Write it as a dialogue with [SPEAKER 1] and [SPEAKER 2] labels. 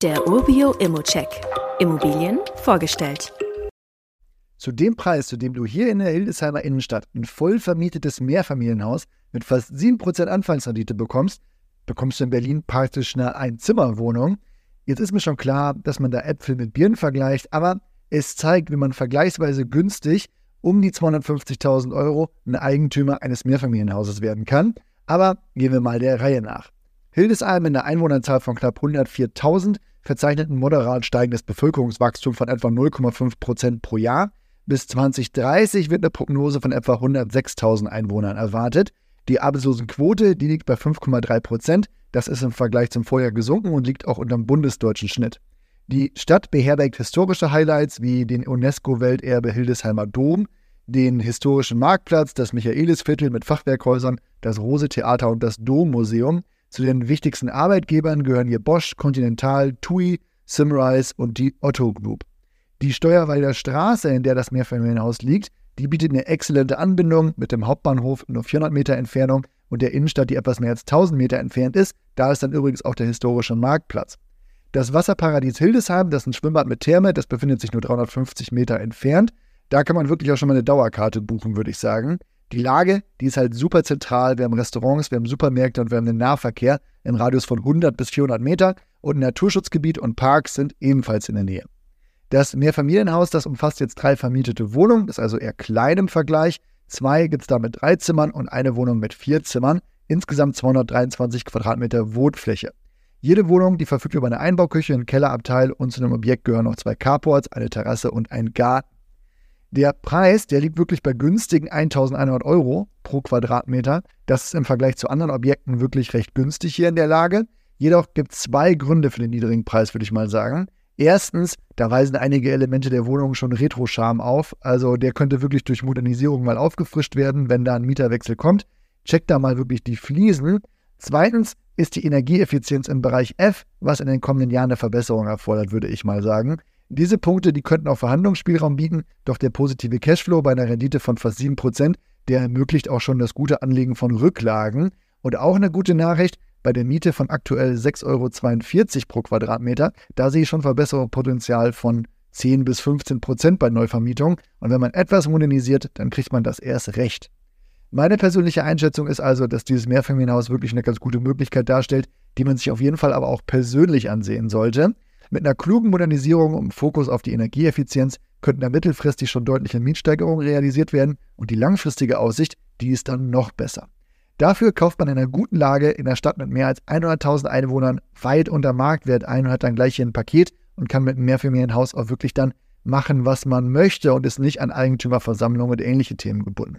[SPEAKER 1] Der Urbio Immocheck. Immobilien vorgestellt.
[SPEAKER 2] Zu dem Preis, zu dem du hier in der Hildesheimer Innenstadt ein voll vermietetes Mehrfamilienhaus mit fast 7% Anfangsrendite bekommst, bekommst du in Berlin praktisch eine Einzimmerwohnung. Jetzt ist mir schon klar, dass man da Äpfel mit Birnen vergleicht, aber es zeigt, wie man vergleichsweise günstig um die 250.000 Euro ein Eigentümer eines Mehrfamilienhauses werden kann. Aber gehen wir mal der Reihe nach. Hildesheim mit einer Einwohnerzahl von knapp 104.000 verzeichnet ein moderat steigendes Bevölkerungswachstum von etwa 0,5 Prozent pro Jahr. Bis 2030 wird eine Prognose von etwa 106.000 Einwohnern erwartet. Die Arbeitslosenquote, die liegt bei 5,3 Prozent. Das ist im Vergleich zum Vorjahr gesunken und liegt auch unter dem bundesdeutschen Schnitt. Die Stadt beherbergt historische Highlights wie den UNESCO-Welterbe Hildesheimer Dom, den historischen Marktplatz, das Michaelisviertel mit Fachwerkhäusern, das Rose-Theater und das Dommuseum. Zu den wichtigsten Arbeitgebern gehören hier Bosch, Continental, TUI, Simrise und die Otto Group. Die Steuerwalder Straße, in der das Mehrfamilienhaus liegt, die bietet eine exzellente Anbindung mit dem Hauptbahnhof nur 400 Meter Entfernung und der Innenstadt, die etwas mehr als 1000 Meter entfernt ist. Da ist dann übrigens auch der historische Marktplatz. Das Wasserparadies Hildesheim, das ist ein Schwimmbad mit Therme, das befindet sich nur 350 Meter entfernt. Da kann man wirklich auch schon mal eine Dauerkarte buchen, würde ich sagen. Die Lage, die ist halt super zentral. Wir haben Restaurants, wir haben Supermärkte und wir haben den Nahverkehr im Radius von 100 bis 400 Meter und Naturschutzgebiet und Parks sind ebenfalls in der Nähe. Das Mehrfamilienhaus, das umfasst jetzt drei vermietete Wohnungen, ist also eher klein im Vergleich. Zwei gibt es da mit drei Zimmern und eine Wohnung mit vier Zimmern. Insgesamt 223 Quadratmeter Wohnfläche. Jede Wohnung, die verfügt über eine Einbauküche, einen Kellerabteil und zu einem Objekt gehören noch zwei Carports, eine Terrasse und ein Garten. Der Preis, der liegt wirklich bei günstigen 1100 Euro pro Quadratmeter. Das ist im Vergleich zu anderen Objekten wirklich recht günstig hier in der Lage. Jedoch gibt es zwei Gründe für den niedrigen Preis, würde ich mal sagen. Erstens, da weisen einige Elemente der Wohnung schon Retro-Charme auf. Also der könnte wirklich durch Modernisierung mal aufgefrischt werden, wenn da ein Mieterwechsel kommt. Checkt da mal wirklich die Fliesen. Zweitens ist die Energieeffizienz im Bereich F, was in den kommenden Jahren eine Verbesserung erfordert, würde ich mal sagen. Diese Punkte, die könnten auch Verhandlungsspielraum bieten, doch der positive Cashflow bei einer Rendite von fast 7%, der ermöglicht auch schon das gute Anlegen von Rücklagen. Und auch eine gute Nachricht, bei der Miete von aktuell 6,42 Euro pro Quadratmeter, da sehe ich schon Verbesserungspotenzial von 10 bis 15 Prozent bei Neuvermietung. Und wenn man etwas modernisiert, dann kriegt man das erst recht. Meine persönliche Einschätzung ist also, dass dieses Mehrfamilienhaus wirklich eine ganz gute Möglichkeit darstellt, die man sich auf jeden Fall aber auch persönlich ansehen sollte. Mit einer klugen Modernisierung und Fokus auf die Energieeffizienz könnten da mittelfristig schon deutliche Mietsteigerungen realisiert werden und die langfristige Aussicht, die ist dann noch besser. Dafür kauft man in einer guten Lage in der Stadt mit mehr als 100.000 Einwohnern weit unter Marktwert ein und hat dann gleich hier ein Paket und kann mit einem Mehrfamilienhaus auch wirklich dann machen, was man möchte und ist nicht an Eigentümerversammlungen und ähnliche Themen gebunden.